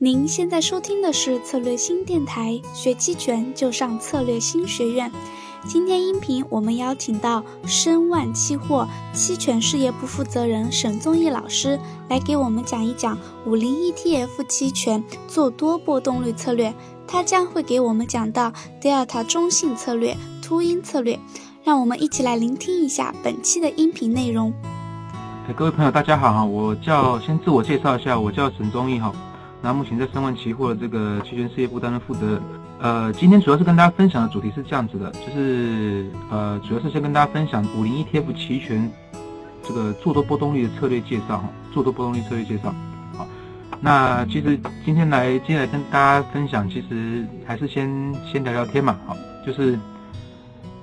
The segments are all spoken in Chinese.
您现在收听的是策略新电台，学期权就上策略新学院。今天音频我们邀请到申万期货期权事业部负责人沈宗义老师来给我们讲一讲五零 ETF 期权做多波动率策略。他将会给我们讲到 Delta 中性策略、秃鹰策略。让我们一起来聆听一下本期的音频内容。各位朋友，大家好哈，我叫先自我介绍一下，我叫沈宗义哈。那目前在申万期货的这个期权事业部担任负责人。呃，今天主要是跟大家分享的主题是这样子的，就是呃，主要是先跟大家分享五零 ETF 期权这个做多波动率的策略介绍，做多波动率策略介绍。好，那其实今天来今天来跟大家分享，其实还是先先聊聊天嘛，好，就是。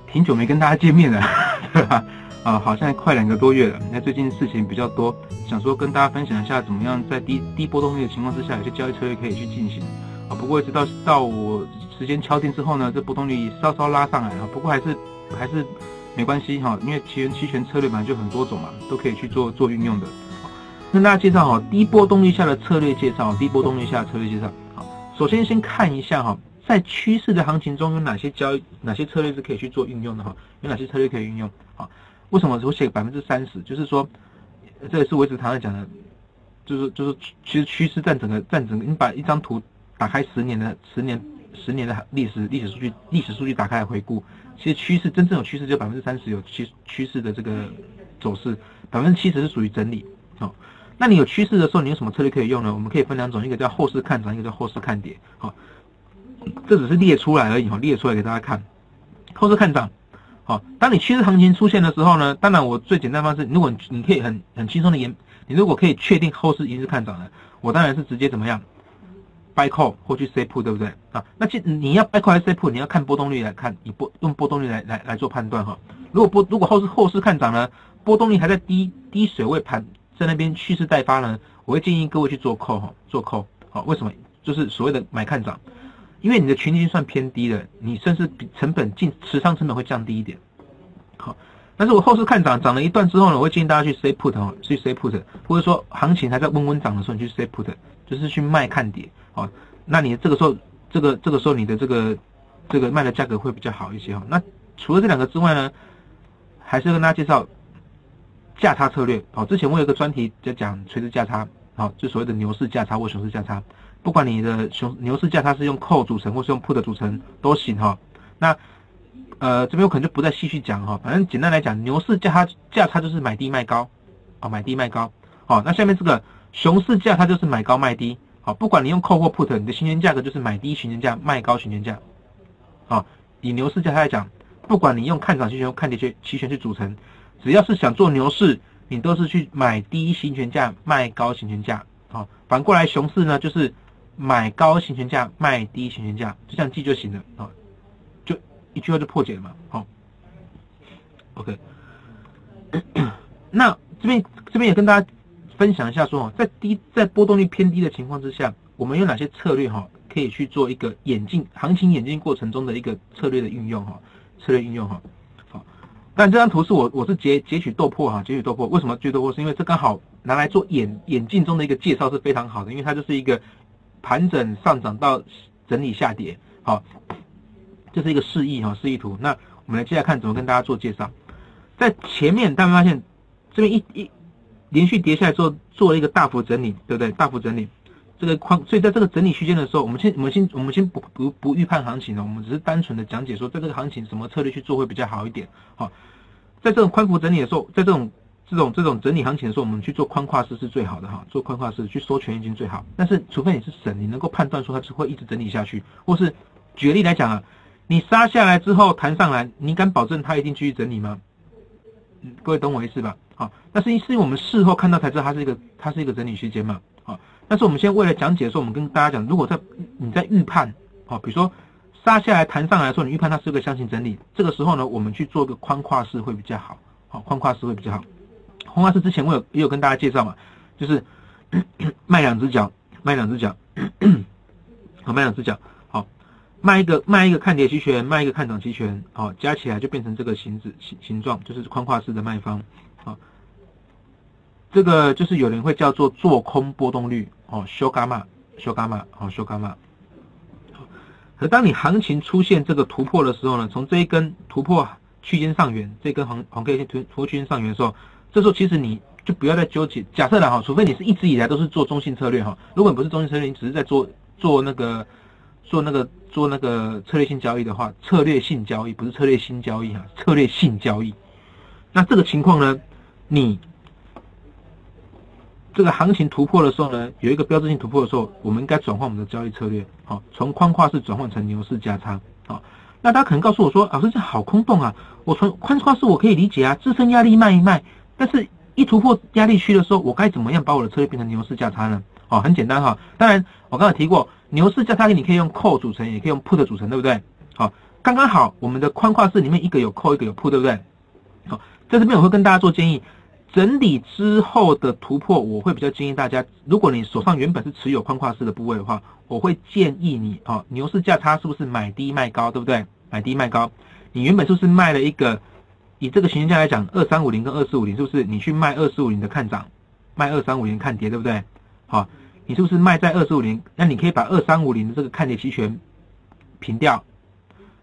挺久没跟大家见面了，对吧？啊，好像快两个多月了。那最近事情比较多，想说跟大家分享一下，怎么样在低低波动率的情况之下，有些交易策略可以去进行。啊，不过直到到我时间敲定之后呢，这波动率稍稍拉上来了。不过还是还是没关系哈，因为期权期权策略本来就很多种嘛，都可以去做做运用的。跟大家介绍哈，低波动率下的策略介绍，低波动率下的策略介绍。好，首先先看一下哈。在趋势的行情中有哪些交易、哪些策略是可以去做运用的哈？有哪些策略可以运用？啊？为什么我写百分之三十？就是说，这也是我一直常常讲的，就是就是，其实趋势占整个占整个，你把一张图打开十年的十年十年的历史历史数据历史数据打开来回顾，其实趋势真正有趋势就百分之三十有趋趋势的这个走势，百分之七十是属于整理。好，那你有趋势的时候，你有什么策略可以用呢？我们可以分两种，一个叫后市看涨，一个叫后市看跌。好。这只是列出来而已哈，列出来给大家看。后市看涨，好，当你趋势行情出现的时候呢，当然我最简单方式，如果你你可以很很轻松的研，你如果可以确定后市一定是看涨的，我当然是直接怎么样，buy call 或去 say put，对不对啊？那其你要 buy call 还是 say put，你要看波动率来看，以波用波动率来来来做判断哈。如果波如果后市后市看涨呢，波动率还在低低水位盘在那边蓄势待发呢，我会建议各位去做 call 哈，做 call 好，为什么？就是所谓的买看涨。因为你的权利金算偏低的，你甚至比成本进持仓成本会降低一点。好，但是我后市看涨涨了一段之后呢，我会建议大家去 say put 哦，去 say put，或者说行情还在温温涨的时候，你去 say put，就是去卖看跌。好，那你这个时候，这个这个时候你的这个这个卖的价格会比较好一些哈。那除了这两个之外呢，还是跟大家介绍价差策略。好，之前我有个专题在讲垂直价差，好，就所谓的牛市价差或熊市价差。不管你的熊牛市价它是用 call 组成或是用 put 组成都行哈。那呃这边我可能就不再细细讲哈。反正简单来讲，牛市价它价差就是买低卖高，啊买低卖高。好，那下面这个熊市价它就是买高卖低。好，不管你用 call 或 put，你的行权价格就是买低行权价卖高行权价。好，以牛市价来讲，不管你用看涨期权看跌期期权去组成，只要是想做牛市，你都是去买低行权价卖高行权价。好，反过来熊市呢就是。买高行权价，卖低行权价，就这样记就行了啊，就一句话就破解了嘛。好，OK。那这边这边也跟大家分享一下，说在低在波动率偏低的情况之下，我们有哪些策略哈，可以去做一个演进行情演进过程中的一个策略的运用哈，策略运用哈。好，但这张图是我我是截截取豆破哈，截取豆破，为什么截豆破？是因为这刚好拿来做眼眼镜中的一个介绍是非常好的，因为它就是一个。盘整上涨到整理下跌，好，这是一个示意哈，示意图。那我们来接下来看怎么跟大家做介绍。在前面大家发现这边一一连续跌下来之后，做了一个大幅整理，对不对？大幅整理这个框，所以在这个整理区间的时候，我们先我们先我们先不不不预判行情了，我们只是单纯的讲解说，在这个行情什么策略去做会比较好一点。好，在这种宽幅整理的时候，在这种这种这种整理行情的时候，我们去做宽跨式是最好的哈，做宽跨式去收权益金最好。但是除非你是神，你能够判断说它是会一直整理下去，或是举例来讲啊，你杀下来之后弹上来，你敢保证它一定继续整理吗？各位懂我意思吧？好，那是是因为我们事后看到才知道它是一个它是一个整理区间嘛。好，但是我们现在为了讲解的时候，我们跟大家讲，如果在你在预判，好，比如说杀下来弹上来的时候，你预判它是个箱型整理，这个时候呢，我们去做个宽跨式会比较好，好，宽跨式会比较好。红花是之前我有也有跟大家介绍嘛，就是 卖两只脚，卖两只脚，好卖两只脚，好卖一个卖一个看跌期权，卖一个看涨期权，好加起来就变成这个形子形形状，就是宽跨式的卖方，好，这个就是有人会叫做做空波动率，哦，修伽马修伽马，好修伽马。可当你行情出现这个突破的时候呢，从这一根突破区间上缘，这根红红 K 线突突破区间上缘的时候，这时候其实你就不要再纠结。假设了哈，除非你是一直以来都是做中性策略哈，如果你不是中性策略，你只是在做做那个做那个做那个策略性交易的话，策略性交易不是策略性交易哈，策略性交易。那这个情况呢，你。这个行情突破的时候呢，有一个标志性突破的时候，我们应该转换我们的交易策略，好，从宽跨式转换成牛市加仓，好。那大家可能告诉我说，老师这好空洞啊，我从宽跨式我可以理解啊，支撑压力卖一卖，但是一突破压力区的时候，我该怎么样把我的策略变成牛市价差呢？哦，很简单哈，当然我刚才提过，牛市价差你可以用 call 组成，也可以用 put 组成，对不对？好，刚刚好，我们的宽跨式里面一个有 call，一个有 put，对不对？好，在这边我会跟大家做建议。整理之后的突破，我会比较建议大家，如果你手上原本是持有宽跨式的部位的话，我会建议你，哦，牛市价差是不是买低卖高，对不对？买低卖高，你原本就是卖了一个，以这个形象来讲，二三五零跟二四五零，是不是你去卖二四五零的看涨，卖二三五零看跌，对不对？好，你是不是卖在二四五零？那你可以把二三五零的这个看跌期权平掉，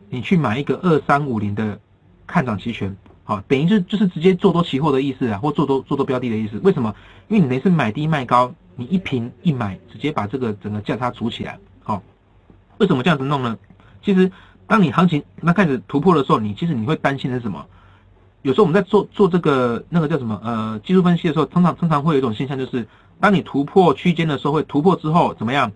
你去买一个二三五零的看涨期权。好，等于是就是直接做多期货的意思啊，或做多做多标的的意思。为什么？因为你等于是买低卖高，你一平一买，直接把这个整个价差组起来。好，为什么这样子弄呢？其实，当你行情那开始突破的时候，你其实你会担心的是什么？有时候我们在做做这个那个叫什么呃技术分析的时候，通常通常会有一种现象，就是当你突破区间的时候，会突破之后怎么样？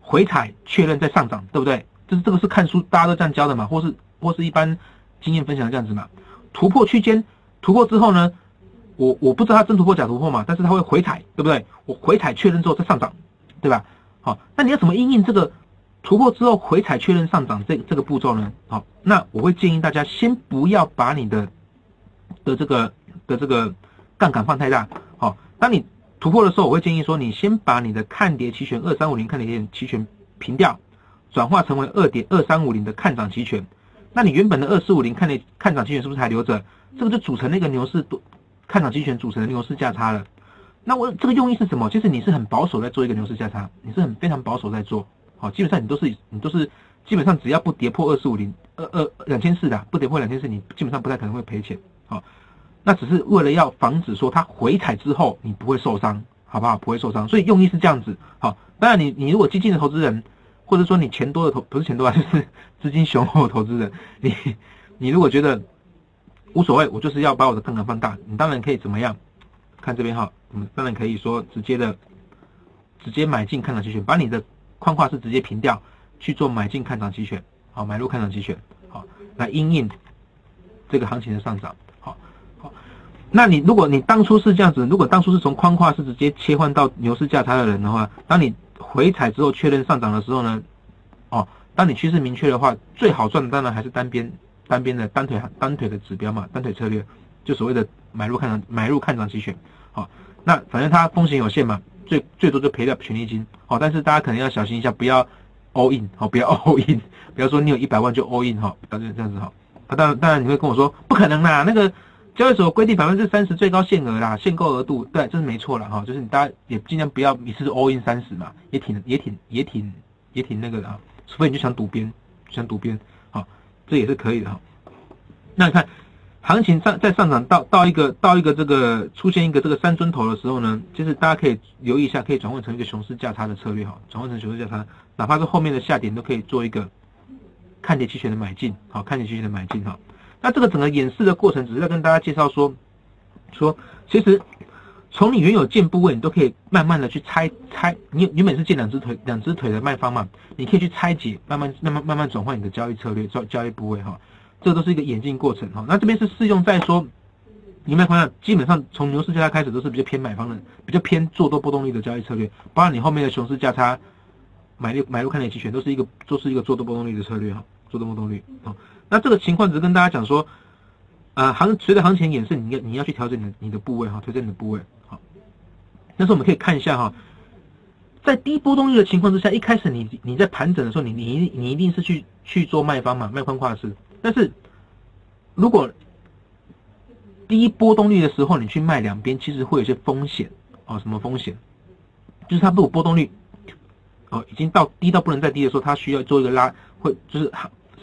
回踩确认再上涨，对不对？就是这个是看书大家都这样教的嘛，或是或是一般经验分享这样子嘛。突破区间，突破之后呢，我我不知道它真突破假突破嘛，但是它会回踩，对不对？我回踩确认之后再上涨，对吧？好，那你要怎么应应这个突破之后回踩确认上涨这这个步骤呢？好，那我会建议大家先不要把你的的这个的这个杠杆放太大。好，当你突破的时候，我会建议说，你先把你的看跌期权二三五零看跌期权平掉，转化成为二点二三五零的看涨期权。那你原本的二四五零看的看涨期权是不是还留着？这个就组成那个牛市多看涨期权组成的牛市价差了。那我这个用意是什么？就是你是很保守在做一个牛市价差，你是很非常保守在做。好，基本上你都是你都是基本上只要不跌破二四五零二二两千四的，不跌破两千四，你基本上不太可能会赔钱。好，那只是为了要防止说它回踩之后你不会受伤，好不好？不会受伤，所以用意是这样子。好，当然你你如果激进的投资人。或者说你钱多的投不是钱多啊，就是 资金雄厚的投资人，你你如果觉得无所谓，我就是要把我的杠杆放大，你当然可以怎么样？看这边哈，我们当然可以说直接的直接买进看涨期权，把你的框框是直接平掉，去做买进看涨期权，好买入看涨期权，好来因应这个行情的上涨，那你如果你当初是这样子，如果当初是从框框是直接切换到牛市价差的人的话，当你回踩之后确认上涨的时候呢，哦，当你趋势明确的话，最好赚的当然还是单边单边的单腿单腿的指标嘛，单腿策略，就所谓的买入看涨买入看涨期权，好，那反正它风险有限嘛，最最多就赔掉权利金，好，但是大家可能要小心一下，不要 all in，好，不要 all in，不要说你有一百万就 all in 哈，不要这样子哈，啊，当然当然你会跟我说不可能啦，那个。交易所规定百分之三十最高限额啦，限购额度，对，这是没错了哈。就是你大家也尽量不要一次 all in 三十嘛，也挺也挺也挺也挺那个的啊。除非你就想赌边，想赌边，好，这也是可以的哈。那你看，行情上在上涨到到一个到一个这个出现一个这个三尊头的时候呢，就是大家可以留意一下，可以转换成一个熊市价差的策略哈，转换成熊市价差，哪怕是后面的下点都可以做一个看跌期权的买进，好，看跌期权的买进哈。那这个整个演示的过程，只是在跟大家介绍说，说其实从你原有建部位，你都可以慢慢的去拆拆。你原本是建两只腿，两只腿的卖方嘛，你可以去拆解，慢慢慢慢慢慢转换你的交易策略，交交易部位哈。这都是一个演进过程哈。那这边是适用在说，你卖方基本上从牛市价差开始都是比较偏买方的，比较偏做多波动率的交易策略，包括你后面的熊市价差买入买入看跌期权，都是一个都是一个做多波动率的策略哈，做多波动率啊。那这个情况只是跟大家讲说，呃，行随着行情演示，你要你要去调整你的你的部位哈，调整你的部位好。但是我们可以看一下哈，在低波动率的情况之下，一开始你你在盘整的时候，你你你一定是去去做卖方嘛，卖方跨式。但是如果低波动率的时候，你去卖两边，其实会有些风险啊，什么风险？就是它如果波动率哦，已经到低到不能再低的时候，它需要做一个拉，会就是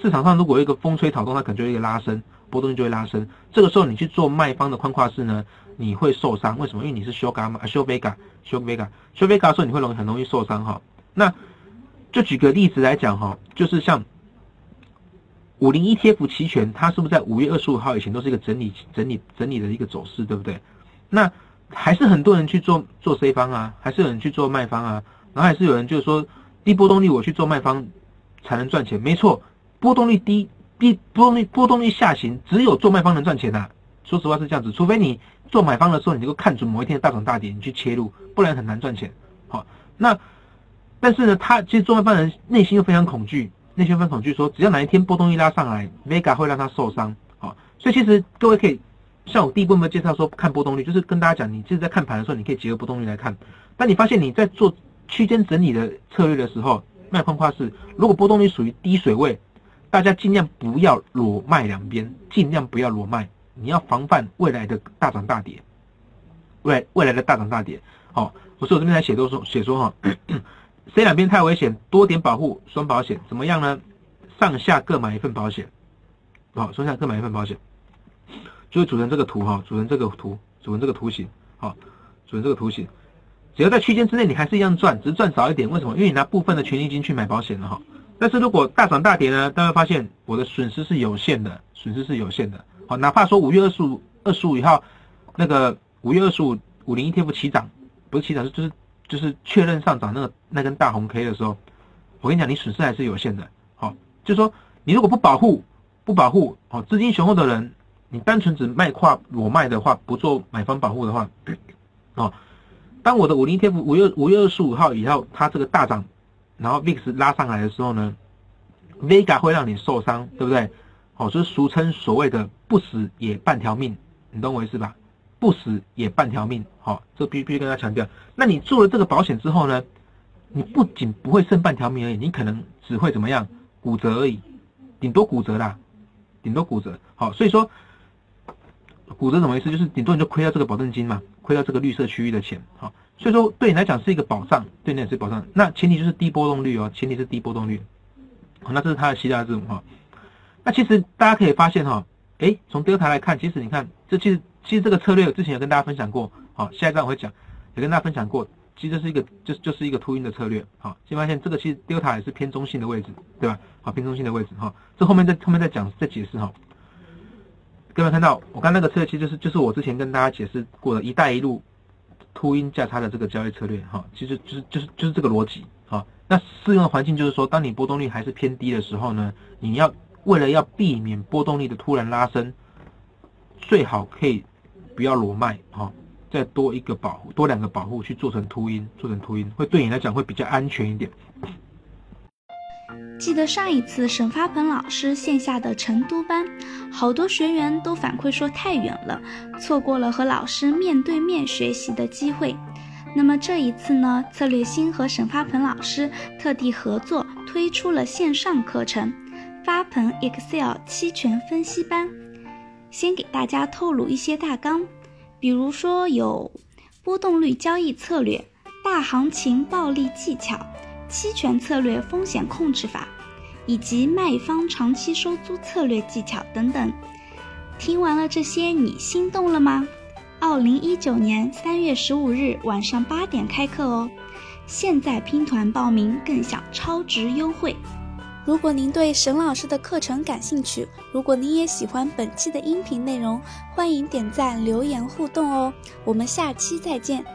市场上如果有一个风吹草动，它可能就会一个拉伸，波动就会拉伸。这个时候你去做卖方的宽跨式呢，你会受伤。为什么？因为你是修伽嘛、修贝伽、修贝伽、修贝伽的时候，你会容易很容易受伤哈。那就举个例子来讲哈，就是像五零 ETF 期权，它是不是在五月二十五号以前都是一个整理、整理、整理的一个走势，对不对？那还是很多人去做做 C 方啊，还是有人去做卖方啊。然后还是有人就是说低波动率我去做卖方才能赚钱，没错，波动率低低波动率波动率下行，只有做卖方能赚钱呐。说实话是这样子，除非你做买方的时候，你能够看准某一天的大涨大跌，你去切入，不然很难赚钱。好，那但是呢，他其实做卖方人内心又非常恐惧，内心非常恐惧，说只要哪一天波动率拉上来，Vega 会让他受伤。好，所以其实各位可以像我第一部分介绍说看波动率，就是跟大家讲，你就是在看盘的时候，你可以结合波动率来看。但你发现你在做区间整理的策略的时候，卖方跨式，如果波动率属于低水位，大家尽量不要裸卖两边，尽量不要裸卖，你要防范未来的大涨大跌，未未来的大涨大跌。好，我说我这边来写都说写说哈，C 两边太危险，多点保护双保险怎么样呢？上下各买一份保险，好，上下各买一份保险，就会组成这个图哈，组成这个图，组成这个图形，好，组成这个图形。只要在区间之内，你还是一样赚，只是赚少一点。为什么？因为你拿部分的权益金去买保险了哈。但是如果大涨大跌呢，大家发现我的损失是有限的，损失是有限的。好，哪怕说五月二十五、二十五以后，那个五月二十五五零 ETF 起涨，不是起涨，是就是就是确认上涨那个那根大红 K 的时候，我跟你讲，你损失还是有限的。好，就是说你如果不保护、不保护，好，资金雄厚的人，你单纯只卖跨裸卖的话，不做买方保护的话，哦。当我的五零 T F 五月五月二十五号以后，它这个大涨，然后 VIX 拉上来的时候呢，Vega 会让你受伤，对不对？好，就是俗称所谓的不死也半条命，你懂我意思吧？不死也半条命，好，这必必须跟大家强调。那你做了这个保险之后呢，你不仅不会剩半条命而已，你可能只会怎么样？骨折而已，顶多骨折啦，顶多骨折。好，所以说。骨折怎么意思？就是顶多你就亏掉这个保证金嘛，亏掉这个绿色区域的钱，好，所以说对你来讲是一个保障，对你也是保障。那前提就是低波动率哦，前提是低波动率。好，那这是它的希腊字母哈。那其实大家可以发现哈，哎，从 Delta 来看，其实你看，这其实其实这个策略之前有跟大家分享过，好，下一站我会讲，也跟大家分享过，其实是一个就就是一个秃鹰的策略，好，先发现这个其实 Delta 也是偏中性的位置，对吧？好，偏中性的位置哈，这后面再后面再讲再解释哈。各位看到，我刚那个策略其实就是就是我之前跟大家解释过的一带一路秃鹰价差的这个交易策略哈，其实就是就是就是这个逻辑哈。那适用的环境就是说，当你波动率还是偏低的时候呢，你要为了要避免波动率的突然拉升，最好可以不要裸卖哈，再多一个保护，多两个保护去做成秃鹰，做成秃鹰会对你来讲会比较安全一点。记得上一次沈发鹏老师线下的成都班，好多学员都反馈说太远了，错过了和老师面对面学习的机会。那么这一次呢，策略星和沈发鹏老师特地合作推出了线上课程——发鹏 Excel 期权分析班。先给大家透露一些大纲，比如说有波动率交易策略、大行情暴利技巧。期权策略风险控制法，以及卖方长期收租策略技巧等等。听完了这些，你心动了吗？二零一九年三月十五日晚上八点开课哦，现在拼团报名更享超值优惠。如果您对沈老师的课程感兴趣，如果您也喜欢本期的音频内容，欢迎点赞留言互动哦。我们下期再见。